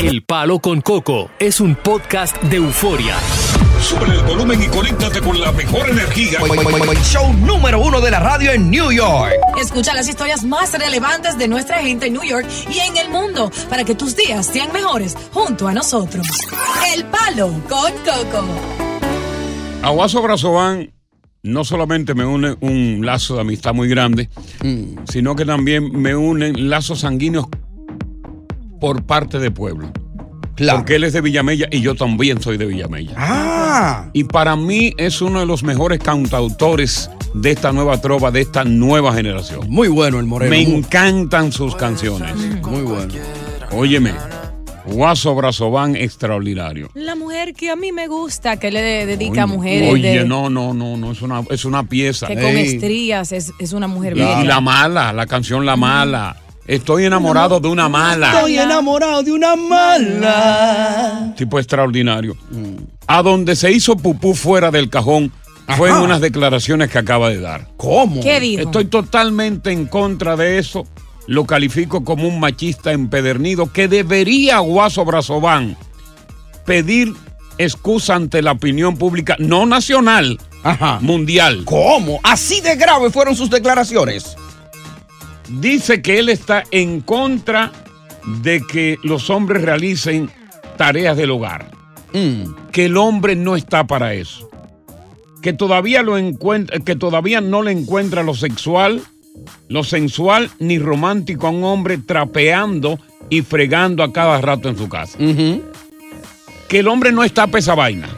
El Palo con Coco es un podcast de euforia. Sube el volumen y conéctate con la mejor energía. Show número uno de la radio en New York. Escucha las historias más relevantes de nuestra gente en New York y en el mundo para que tus días sean mejores junto a nosotros. El Palo con Coco. Aguaso Brazován no solamente me une un lazo de amistad muy grande, sino que también me unen lazos sanguíneos por parte de pueblo. Porque él es de Villamella y yo también soy de Villamella. Ah. Y para mí es uno de los mejores cantautores de esta nueva trova, de esta nueva generación. Muy bueno el Moreno. Me Muy- encantan sus canciones. Muy bueno. Óyeme, Guaso Brazován extraordinario. La mujer que a mí me gusta, que le dedica a mujeres Oye, de- no, no, no, no, es una, es una pieza. que con estrías es, es una mujer Y, bella. y la mala, la canción La Mala. Estoy enamorado de una mala. Estoy enamorado de una mala. Tipo extraordinario. A donde se hizo pupú fuera del cajón fue en unas declaraciones que acaba de dar. ¿Cómo? ¿Qué dijo? Estoy totalmente en contra de eso. Lo califico como un machista empedernido que debería, Guaso Brazován, pedir excusa ante la opinión pública, no nacional, Ajá. mundial. ¿Cómo? Así de grave fueron sus declaraciones. Dice que él está en contra de que los hombres realicen tareas del hogar. Mm. Que el hombre no está para eso. Que todavía, lo encuentra, que todavía no le encuentra lo sexual, lo sensual ni romántico a un hombre trapeando y fregando a cada rato en su casa. Que el hombre no está para esa vaina.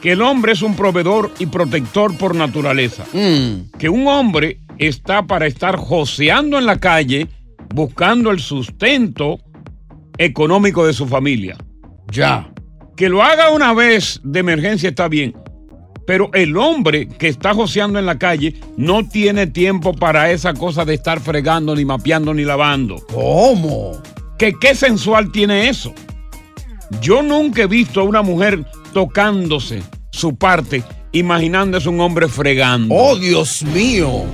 Que el hombre es un proveedor y protector por naturaleza. Mm. Que un hombre está para estar joseando en la calle buscando el sustento económico de su familia. Ya. Que lo haga una vez de emergencia está bien. Pero el hombre que está joseando en la calle no tiene tiempo para esa cosa de estar fregando, ni mapeando, ni lavando. ¿Cómo? ¿Que qué sensual tiene eso? Yo nunca he visto a una mujer tocándose su parte, imaginándose un hombre fregando. Oh, Dios mío.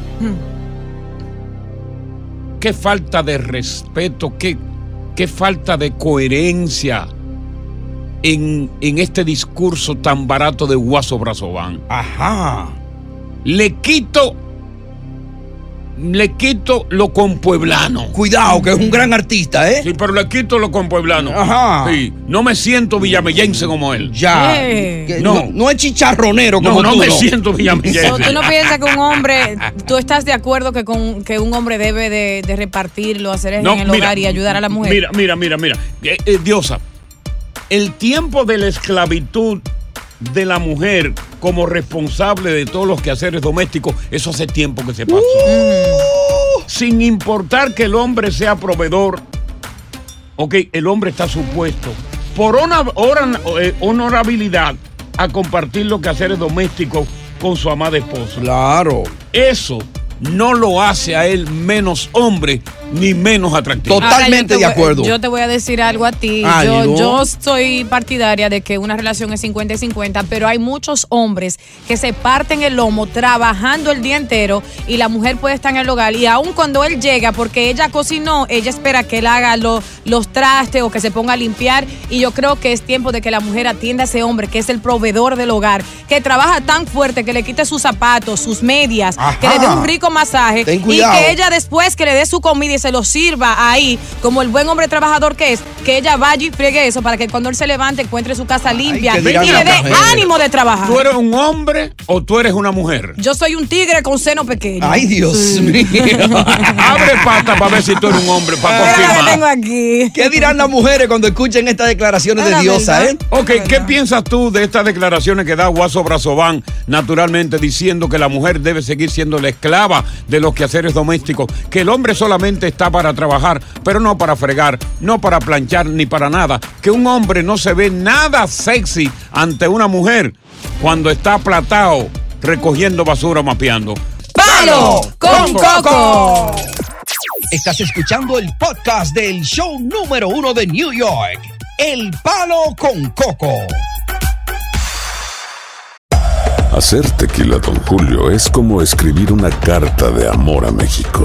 Qué falta de respeto, qué, qué falta de coherencia en, en este discurso tan barato de Guaso Brazován. Ajá. Le quito, le quito lo compueblano. Cuidado, que es un gran artista, ¿eh? Sí, pero le quito lo compueblano. Ajá. Sí, no me siento villamellense como él. Ya. No. no. no es chicharronero No, como no tú, me siento villamellense. ¿Tú no piensas que un hombre, tú estás de acuerdo que, con, que un hombre debe de, de repartir los haceres No, en el mira, hogar y ayudar a la mujer? Mira, mira, mira, mira. Eh, eh, Diosa, el tiempo de la esclavitud de la mujer como responsable de todos los quehaceres domésticos, eso hace tiempo que se pasó. Sin importar que el hombre sea proveedor, ok, el hombre está supuesto por eh, honorabilidad a compartir los quehaceres domésticos con su amada esposa. Claro. Eso no lo hace a él menos hombre ni menos atractivo. Ahora, yo te voy- Yo te voy a decir algo a ti. Ah, yo, ¿no? yo soy partidaria de que una relación es 50 y 50, pero hay muchos hombres que se parten el lomo trabajando el día entero y la mujer puede estar en el hogar y aun cuando él llega, porque ella cocinó, ella espera que él haga lo- los trastes o que se ponga a limpiar y yo creo que es tiempo de que la mujer atienda a ese hombre que es el proveedor del hogar, que trabaja tan fuerte que le quite sus zapatos, sus medias, Ajá. que le dé un rico masaje Ten y que ella después que le dé su comida y se lo sirva ahí, como el buen hombre trabajador que es, que ella vaya y friegue eso para que cuando él se levante encuentre su casa limpia ¿qué y le dé ánimo de trabajar. ¿Tú eres un hombre o tú eres una mujer? Yo soy un tigre con seno pequeño. Ay, Dios mío. Abre pata para ver si tú eres un hombre, para confirmar. tengo aquí. ¿Qué dirán las mujeres cuando escuchen estas declaraciones de Diosa, eh? Ok, ¿qué piensas tú de estas declaraciones que da Guaso Brazován, naturalmente diciendo que la mujer debe seguir siendo la esclava de los quehaceres domésticos, que el hombre solamente está para trabajar, pero no para fregar, no para planchar ni para nada, que un hombre no se ve nada sexy ante una mujer cuando está aplatado recogiendo basura o mapeando? ¡Palo con Coco! Estás escuchando el podcast del show número uno de New York, El Palo con Coco. Hacer tequila, Don Julio, es como escribir una carta de amor a México.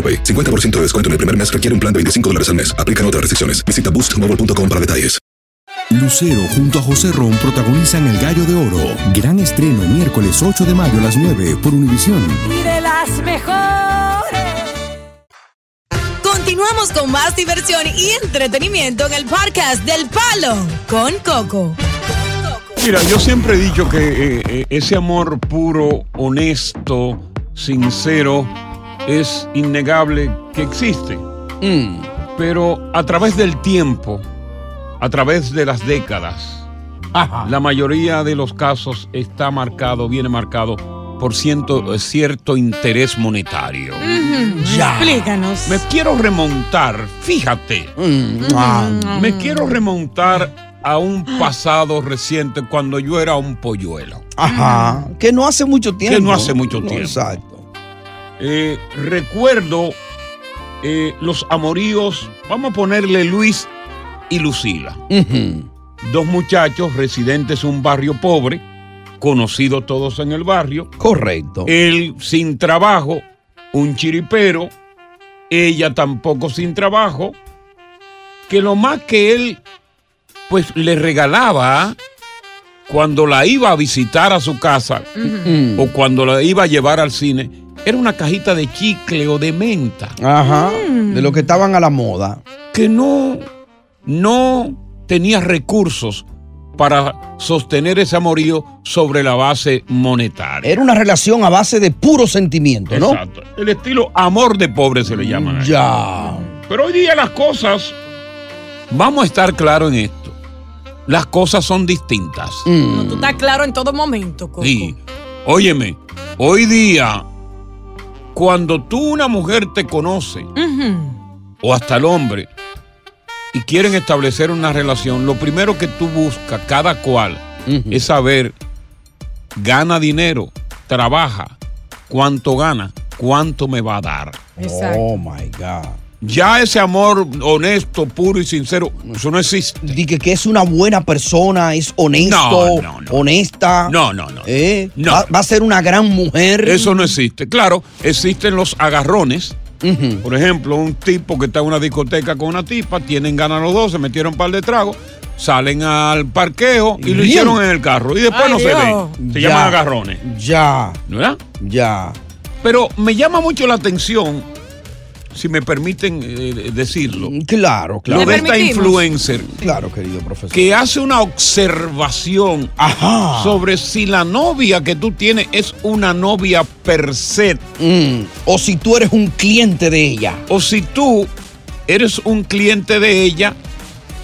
AroPay. 50% de descuento en el primer mes requiere un plan de 25 dólares al mes. Aplican otras restricciones. Visita boostmobile.com para detalles. Lucero junto a José Ron protagonizan El Gallo de Oro. Gran estreno miércoles 8 de mayo a las 9 por Univisión. Y de las mejores. Continuamos con más diversión y entretenimiento en el podcast del Palo con Coco. Mira, yo siempre he dicho que eh, eh, ese amor puro, honesto, sincero, es innegable que existe. Pero a través del tiempo, a través de las décadas, la mayoría de los casos está marcado, viene marcado por ciento- cierto interés monetario. Explícanos. Me quiero remontar, fíjate, me quiero remontar a un pasado reciente cuando yo era un polluelo. Ajá. Que no hace mucho tiempo. Que no hace mucho No, tiempo. Exacto. Eh, recuerdo eh, los amoríos, vamos a ponerle Luis y Lucila. Dos muchachos residentes en un barrio pobre, conocidos todos en el barrio. Correcto. Él sin trabajo, un chiripero, ella tampoco sin trabajo, que lo más que él pues le regalaba cuando la iba a visitar a su casa o cuando la iba a llevar al cine, era una cajita de chicle o de menta. Ajá. De lo que estaban a la moda. Que no, no tenía recursos para sostener ese amorío sobre la base monetaria. Era una relación a base de puro sentimiento, ¿no? Exacto. El estilo amor de pobre se le llama. a eso. Ya. Pero hoy día las cosas, vamos a estar claros en esto. Las cosas son distintas. Mm. Tú estás claro en todo momento, Coco. Sí. Óyeme, hoy día, cuando tú una mujer te conoce, o hasta el hombre, y quieren establecer una relación, lo primero que tú buscas, cada cual, es saber, gana dinero, trabaja, cuánto gana, cuánto me va a dar. Oh my God. Ya ese amor honesto, puro y sincero, eso no existe. Dice que es una buena persona, es honesto, No, no, no. honesta. No, no, no. ¿Eh? No. Va, va a ser una gran mujer. Eso no existe. Claro, existen los agarrones. Por ejemplo, un tipo que está en una discoteca con una tipa, tienen ganas los dos, se metieron un par de tragos, salen al parqueo y lo hicieron en el carro. Y después Ay, no se ven. Se Ya. llaman agarrones. Ya. ¿Verdad? Ya. Pero me llama mucho la atención, si me permiten eh, decirlo. Claro, claro. Lo de esta influencer. Claro, querido profesor. Que hace una observación sobre si la novia que tú tienes es una novia per se. Mm, O si tú eres un cliente de ella. O si tú eres un cliente de ella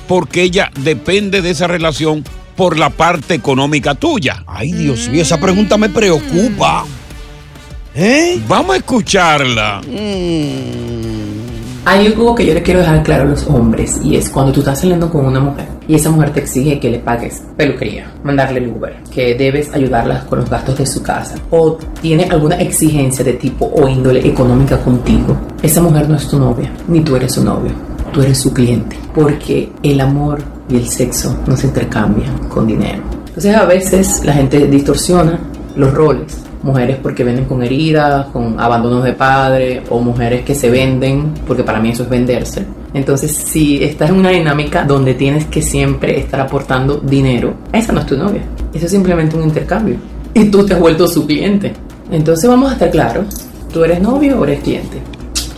porque ella depende de esa relación por la parte económica tuya. Ay, Dios mío, esa pregunta me preocupa. ¿Eh? Vamos a escucharla. Hay algo que yo le quiero dejar claro a los hombres y es cuando tú estás saliendo con una mujer y esa mujer te exige que le pagues peluquería, mandarle el Uber, que debes ayudarla con los gastos de su casa o tiene alguna exigencia de tipo o índole económica contigo, esa mujer no es tu novia, ni tú eres su novio, tú eres su cliente, porque el amor y el sexo no se intercambian con dinero. Entonces a veces la gente distorsiona los roles mujeres porque venden con heridas, con abandonos de padre, o mujeres que se venden, porque para mí eso es venderse. Entonces, si estás en una dinámica donde tienes que siempre estar aportando dinero, esa no es tu novia. Eso es simplemente un intercambio. Y tú te has vuelto su cliente. Entonces, vamos a estar claros. ¿Tú eres novio o eres cliente?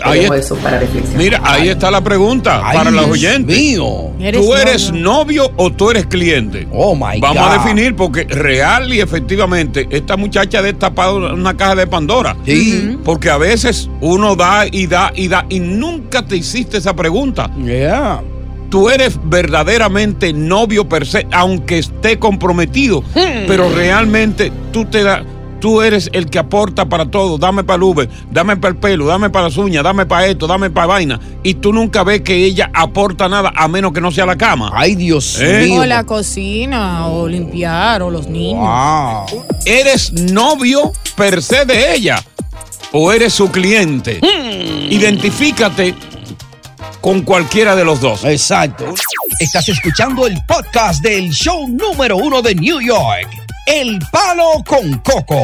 Te Ahí dejo es- eso para reflexión. Mira, ahí está la pregunta Ay, para los Dios oyentes. mío. ¿Eres ¿Tú eres novio o tú eres cliente? Oh my Vamos a God. definir porque real y efectivamente esta muchacha ha destapado una caja de Pandora. Sí. Porque a veces uno da y da y da y nunca te hiciste esa pregunta. Yeah. Tú eres verdaderamente novio per se, aunque esté comprometido, Hmm. pero realmente tú te da, tú eres el que aporta para todo. Dame para el Uber, dame para el pelo, dame para las uñas, dame para esto, dame para vaina. Y tú nunca ves que ella aporta nada a menos que no sea la cama. Ay, Dios ¿Eh? O la cocina, o limpiar, o los niños. ¿Eres novio per se de ella o eres su cliente? Identifícate con cualquiera de los dos. Exacto. Estás escuchando el podcast del show número uno de New York. El Palo con Coco.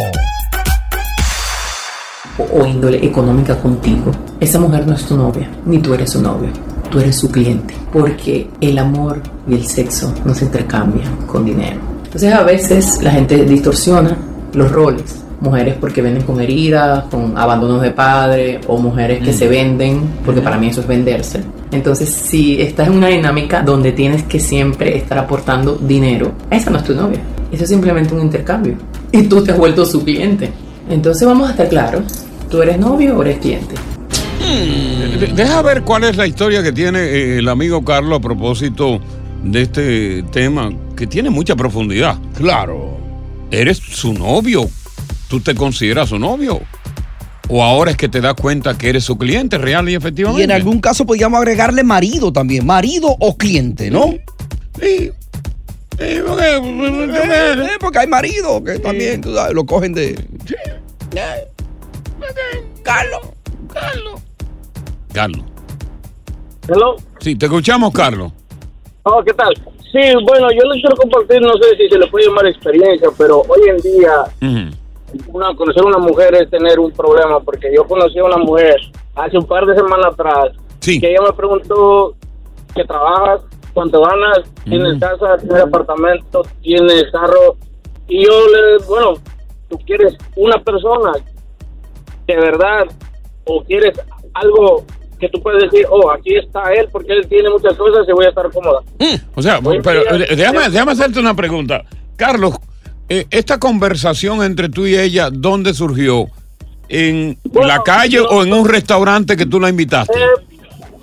o o índole económica contigo, esa mujer no es tu novia, ni tú eres su novio, tú eres su cliente, porque el amor y el sexo no se intercambian con dinero. Entonces a veces la gente distorsiona los roles. Mujeres porque venden con heridas, con abandonos de padre, o mujeres que Mm. se venden, porque para mí eso es venderse. Entonces, si estás en una dinámica donde tienes que siempre estar aportando dinero, esa no es tu novia. Eso es simplemente un intercambio. Y tú te has vuelto su cliente. Entonces vamos a estar claros. ¿Tú eres novio o eres cliente? De- Deja ver cuál es la historia que tiene eh, el amigo Carlos a propósito de este tema que tiene mucha profundidad. Claro. ¿Eres su novio? ¿Tú te consideras su novio? ¿O ahora es que te das cuenta que eres su cliente real y efectivamente? Y en algún caso podríamos agregarle marido también. Marido o cliente, ¿no? Sí. Eh, porque hay maridos que también tú sabes, lo cogen de. Carlos, Carlos. Carlos. Hello. Sí, te escuchamos, Carlos. Oh, ¿qué tal? Sí, bueno, yo les quiero compartir, no sé si se le puede llamar experiencia, pero hoy en día una, conocer a una mujer es tener un problema, porque yo conocí a una mujer hace un par de semanas atrás, que ella me preguntó que trabajas, cuánto ganas, tienes casa, tienes apartamento, tienes carro, y yo le bueno, tú quieres una persona de verdad, o quieres algo que tú puedes decir, oh, aquí está él, porque él tiene muchas cosas y voy a estar cómoda. O sea, Hoy pero día- eh, déjame, déjame hacerte una pregunta. Carlos, eh, esta conversación entre tú y ella, ¿dónde surgió? ¿En la calle o en un restaurante que tú la invitaste? Eh,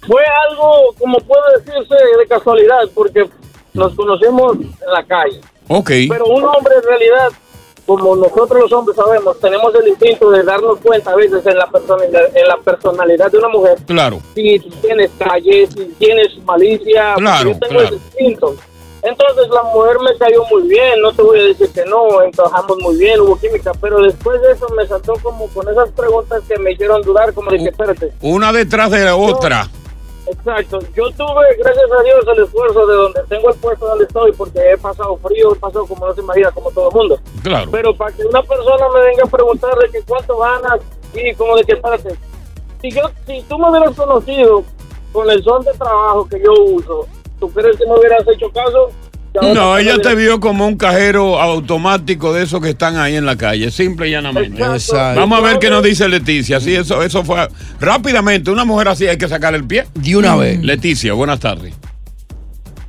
fue algo, como puede decirse, de casualidad, porque nos conocimos en la calle. Ok. Pero un hombre en realidad, como nosotros los hombres sabemos, tenemos el instinto de darnos cuenta a veces en la personalidad, en la personalidad de una mujer. Claro. Si tienes calle, si tienes malicia, Claro, yo tengo claro. ese instinto. Entonces la mujer me cayó muy bien, no te voy a decir que no, encajamos muy bien, hubo química, pero después de eso me saltó como con esas preguntas que me hicieron dudar, como de que espérate, Una detrás de la otra. Exacto, yo tuve, gracias a Dios, el esfuerzo de donde tengo el puesto donde estoy, porque he pasado frío, he pasado como no se imagina, como todo el mundo. Claro. Pero para que una persona me venga a preguntar de que cuánto ganas y como de que, espérate, si, yo, si tú me hubieras conocido con el son de trabajo que yo uso, ¿tú crees que me hubieras hecho caso? No, ella te vio como un cajero automático de esos que están ahí en la calle, simple y llanamente. Exacto. Vamos a ver qué nos dice Leticia. Sí, eso, eso fue rápidamente. Una mujer así hay que sacar el pie. De una vez. Leticia, buenas tardes.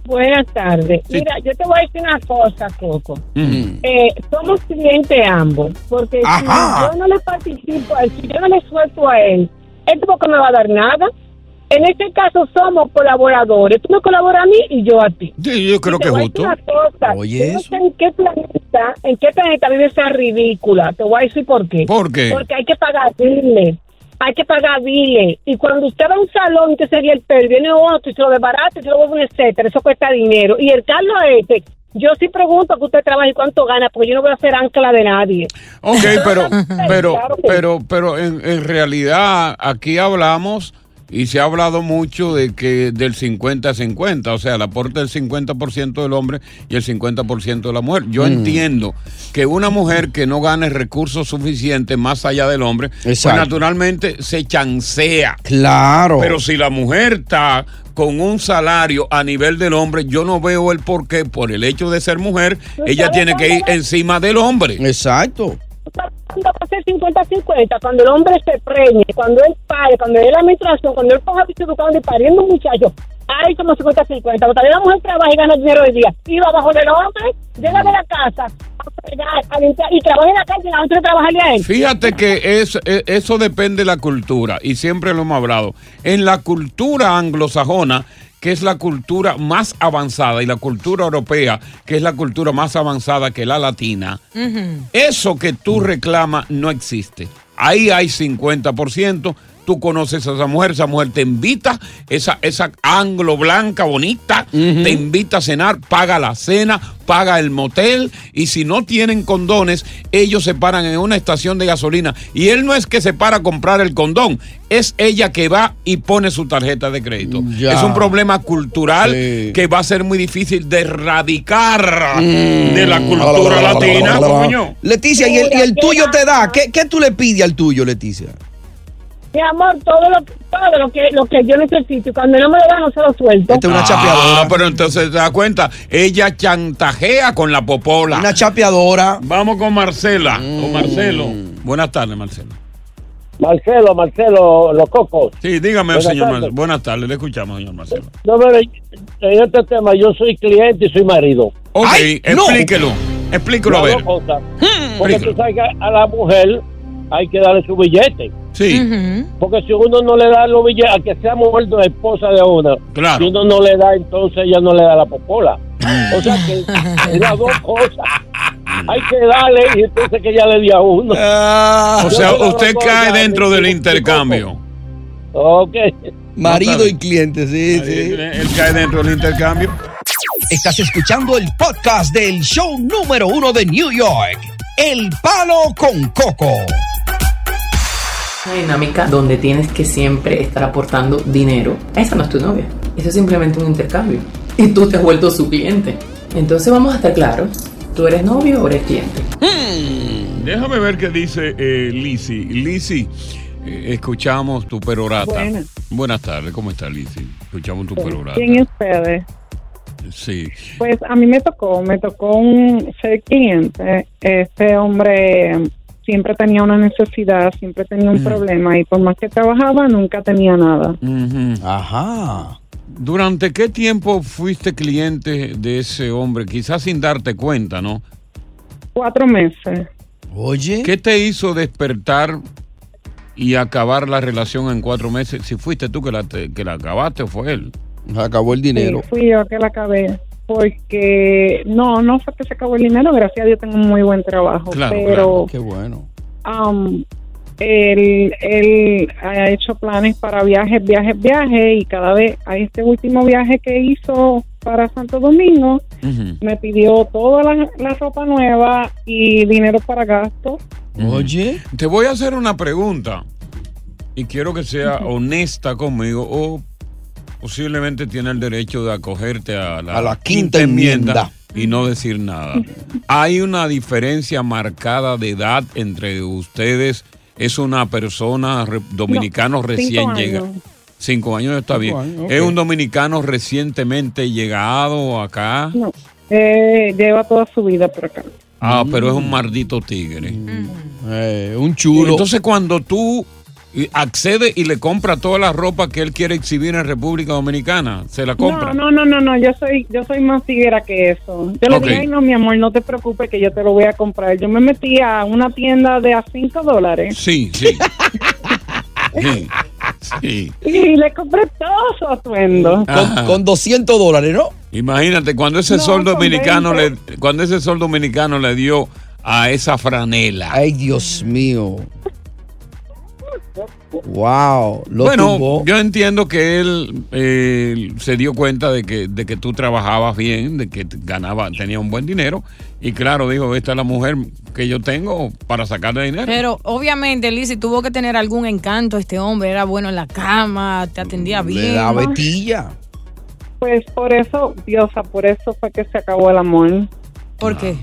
Buenas tardes. Mira, yo te voy a decir una cosa, Coco. Mm. Eh, somos clientes ambos, porque Ajá. si yo no le participo a él, si yo no le suelto a él, él tampoco me va a dar nada. En este caso somos colaboradores. Tú me colaboras a mí y yo a ti. Sí, yo creo Y que es justo. Oye, eso. sé en qué planeta, en qué planeta vive esa ridícula. Te voy a decir por qué. ¿Por qué? Porque hay que pagar biles. Hay que pagar biles. Y cuando usted va a un salón te sería el pelo, viene otro y se lo desbarata y se lo vuelve un etcétera. Eso cuesta dinero. Y el Carlos este, yo sí pregunto que usted trabaja y cuánto gana, porque yo no voy a ser ancla de nadie. Ok, pero, pero, que pero, pero en, en realidad aquí hablamos y se ha hablado mucho de que del 50-50, o sea, el aporte del 50% del hombre y el 50% de la mujer. Yo Mm. entiendo que una mujer que no gane recursos suficientes más allá del hombre, pues naturalmente se chancea. Claro. Pero si la mujer está con un salario a nivel del hombre, yo no veo el por qué, por el hecho de ser mujer, ella tiene que ir encima del hombre. Exacto. Cuando va a ser 50-50, cuando el hombre se preñe, cuando él pare, cuando él la menstruación, cuando él bicho educando y pariendo un muchacho, ahí somos 50-50. Pero también la mujer trabaja y gana dinero hoy día. Y va abajo del hombre, llega de la casa a fregar, a limpiar, y trabaja en la calle antes de trabajarle a él. Fíjate que es, e- eso depende de la cultura y siempre lo hemos hablado. En la cultura anglosajona, que es la cultura más avanzada, y la cultura europea, que es la cultura más avanzada que la latina, eso que tú reclamas no existe. Ahí hay 50%. Tú conoces a esa mujer, esa mujer te invita, esa, esa anglo blanca bonita, te invita a cenar, paga la cena, paga el motel y si no tienen condones, ellos se paran en una estación de gasolina y él no es que se para a comprar el condón, es ella que va y pone su tarjeta de crédito. Ya. Es un problema cultural que va a ser muy difícil de erradicar de la cultura latina. Leticia, ¿y el, y el tuyo te da? ¿Qué, ¿Qué tú le pides al tuyo, Leticia? Mi amor, todo lo, todo lo que lo que yo necesito. Y cuando no me lo da, no se lo suelto. Esta es una Ah, chapeadora. pero entonces te das cuenta, ella chantajea con la popola. Una chapeadora. Vamos con Marcela, con Marcelo. Buenas tardes, Marcelo. Marcelo, Marcelo, los cocos. Sí, dígame, Buenas señor. Marcelo. Buenas tardes, le escuchamos, señor Marcelo. No, mire, en este tema yo soy cliente y soy marido. Ok, Ay, no. explíquelo. Explíquelo a ver. dos cosas. Porque Explíquelo. tú sabes que a la mujer hay que darle su billete. Sí, Porque si uno no le da los billetes, a que sea mujer de esposa de una, Claro. si uno no le da, entonces ella no le da la popola. O sea que es las dos cosas. Hay que darle y entonces que ella le dé a uno. Ah, o sea, se la usted cae ya, dentro del intercambio. Ok. marido y cliente, sí, sí. Él, él cae dentro del intercambio. Estás escuchando el podcast del show número uno de New York, El Palo con Coco. Una dinámica donde tienes que siempre estar aportando dinero. Esa no es tu novia. Eso es simplemente un intercambio. Y tú te has vuelto su cliente. Entonces vamos a estar claros. ¿Tú eres novio o eres cliente? Déjame ver qué dice eh, Lisi. Lisi, eh, escuchamos tu perorata. Buenas. Buenas tardes, ¿cómo está Lisi? Escuchamos tu perorata. ¿Quién es ustedes? Sí. Pues a mí me tocó, me tocó un ser cliente. Este hombre siempre tenía una necesidad, siempre tenía un problema y por más que trabajaba nunca tenía nada. Ajá. ¿Durante qué tiempo fuiste cliente de ese hombre? Quizás sin darte cuenta, ¿no? Cuatro meses. Oye. ¿Qué te hizo despertar y acabar la relación en cuatro meses? Si fuiste tú que la, te- que la acabaste o fue él. Acabó el dinero. Sí, fui yo que la acabé. Porque no, no fue que se acabó el dinero, gracias a Dios tengo un muy buen trabajo. Claro, pero claro. Qué bueno. um, él, él ha hecho planes para viajes, viajes, viajes y cada vez a este último viaje que hizo para Santo Domingo me pidió toda la, la ropa nueva y dinero para gastos. Oye. Te voy a hacer una pregunta y quiero que sea honesta conmigo o posiblemente tiene el derecho de acogerte a la, A la quinta enmienda. y no decir nada. Hay una diferencia marcada de edad entre ustedes. Es una persona re- dominicano No, recién llegada. Cinco años está bien. años. Es un dominicano recientemente llegado acá. No, eh, lleva toda su vida por acá. Ah, pero es un maldito tigre. Eh, un chulo. Entonces, cuando tú accedes y le compras toda la ropa que él quiere exhibir en República Dominicana, se la compra. No, no, no, no, no, yo soy, yo soy más tiguera que eso. Yo le Ok. dije, ay no, mi amor, no te preocupes que yo te lo voy a comprar. Yo me metí a una tienda de a 5 dólares Sí, sí. sí, sí. y le compré todo su atuendo. Ajá. Con 200 dólares, ¿no? Imagínate, cuando ese No, sol con dominicano le, 20. cuando ese sol dominicano le dio a esa franela. Ay, Dios mío. Wow. Lo bueno, tumbó. yo entiendo que él eh, se dio cuenta de que, de que tú trabajabas bien, de que ganaba, tenía un buen dinero. Y claro, dijo, esta es la mujer que yo tengo para sacarle dinero. Pero obviamente, Lizzy, tuvo que tener algún encanto este hombre. Era bueno en la cama, te atendía bien. betilla. Pues por eso, Diosa, por eso fue que se acabó el amor. ¿Por qué?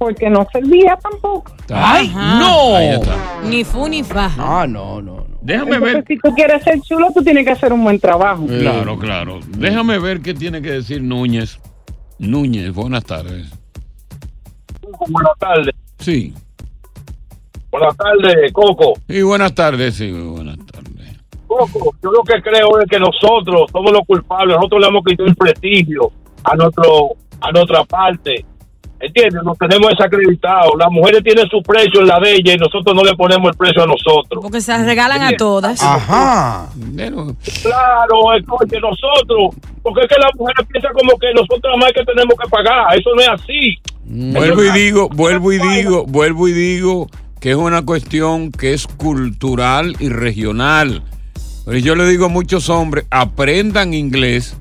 Porque no servía tampoco. ¡Ay, Ajá. no! Ahí está. Ni fu ni fa. Ah, no, no, no. Déjame Entonces, ver. si tú quieres ser chulo, tú tienes que hacer un buen trabajo. Claro, claro. Déjame ver qué tiene que decir Núñez. Núñez, buenas tardes. Buenas tardes. Sí. Buenas tardes, Coco. Y buenas tardes, sí, buenas tardes. Coco, yo lo que creo es que nosotros somos los culpables. Nosotros le hemos quitado el prestigio a nuestro a nuestra parte. ¿Entiendes? Nos tenemos desacreditados. Las mujeres tienen su precio en la de ella y nosotros no le ponemos el precio a nosotros. Porque se regalan a todas. Ajá. Claro, es que nosotros, porque es que las mujeres piensan como que nosotros más que tenemos que pagar. Eso no es así. Vuelvo y digo, vuelvo y digo, vuelvo y digo que es una cuestión que es cultural y regional. Pero yo le digo a muchos hombres, aprendan inglés,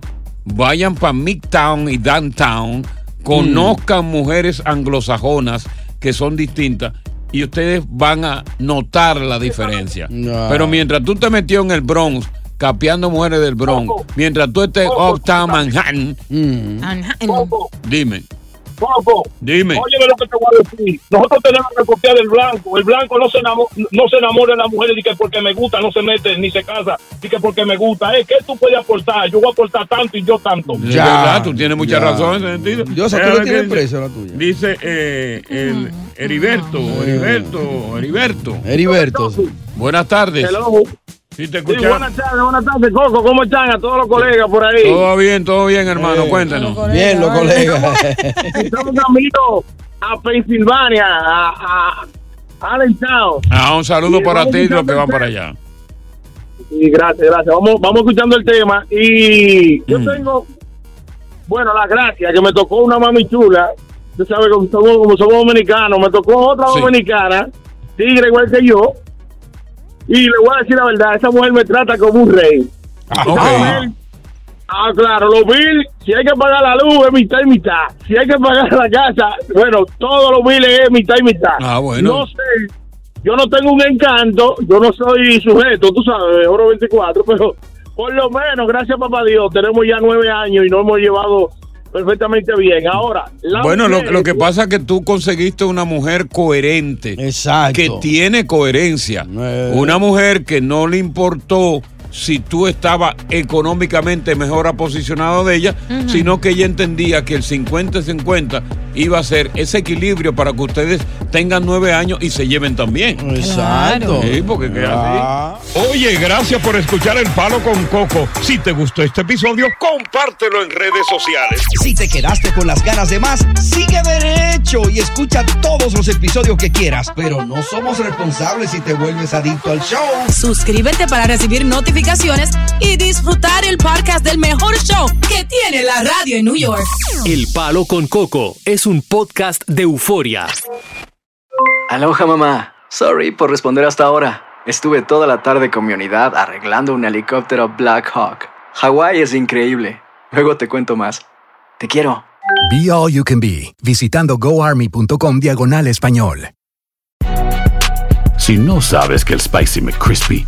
vayan para Midtown y Downtown, conozcan mujeres anglosajonas que son distintas y ustedes van a notar la diferencia. No. Pero mientras tú te metió en el Bronx, capeando mujeres del Bronx, mientras tú estés uptown Manhattan, Coco, dime, Coco, dime. óyeme lo que te voy a decir. Nosotros tenemos que copiar del blanco. El blanco no se enamora, no se enamora de la mujer y que porque me gusta no se mete ni se casa y que porque me gusta. Es que tú puedes aportar. Yo voy a aportar tanto y yo tanto. Verdad, tú tienes mucha ya. razón en ese sentido. Dios, tú Déjame no qué precio la tuya. Dice eh, el Heriberto, Heriberto, Heriberto. Heriberto. sí. Buenas tardes. Hello. Sí, te Sí, escuchamos. buenas tardes, buenas tardes, Coco. ¿Cómo están a todos los colegas por ahí? Todo bien, todo bien, hermano. Eh, Cuéntanos. Bien, los colegas. Estamos camino a Pensilvania, a, a Allentown. Ah, un saludo Sí, para ti y los que van para allá. Sí, gracias, gracias. Vamos, vamos escuchando el tema. Y yo Mm. tengo, bueno, la gracia que me tocó una mami chula. Tú sabes, como somos, como somos dominicanos, me tocó otra Sí. dominicana, tigre igual que yo. Y le voy a decir la verdad, esa mujer me trata como un rey. Ok. Ah, claro, los bills, si hay que pagar la luz es mitad y mitad. Si hay que pagar la casa, bueno, todos los bills es mitad y mitad. Ah, bueno. No sé, yo no tengo un encanto, yo no soy sujeto, tú sabes, oro 24, pero por lo menos, gracias a papá Dios, tenemos ya nueve años y nos hemos llevado perfectamente bien. Ahora, la Bueno, lo, lo que pasa es que tú conseguiste una mujer coherente. Exacto. Que tiene coherencia. Eh. Una mujer que no le importó si tú estabas económicamente mejor posicionado de ella, sino que ella entendía que el 50-50 iba a ser ese equilibrio para que ustedes tengan nueve años y se lleven también. Exacto. Sí, porque queda Ah. Oye, gracias por escuchar El Palo con Coco. Si te gustó este episodio, compártelo en redes sociales. Si te quedaste con las ganas de más, sigue derecho y escucha todos los episodios que quieras. Pero no somos responsables si te vuelves adicto al show. Suscríbete para recibir notificaciones y disfrutar el podcast del mejor show que tiene la radio en New York. El Palo con Coco es un podcast de euforia. Aloha mamá. Sorry por responder hasta ahora. Estuve toda la tarde con mi unidad arreglando un helicóptero Black Hawk. Hawái es increíble. Luego te cuento más. Te quiero. Be All You Can Be, visitando goarmy.com diagonal español. Si no sabes que el Spicy McCrispy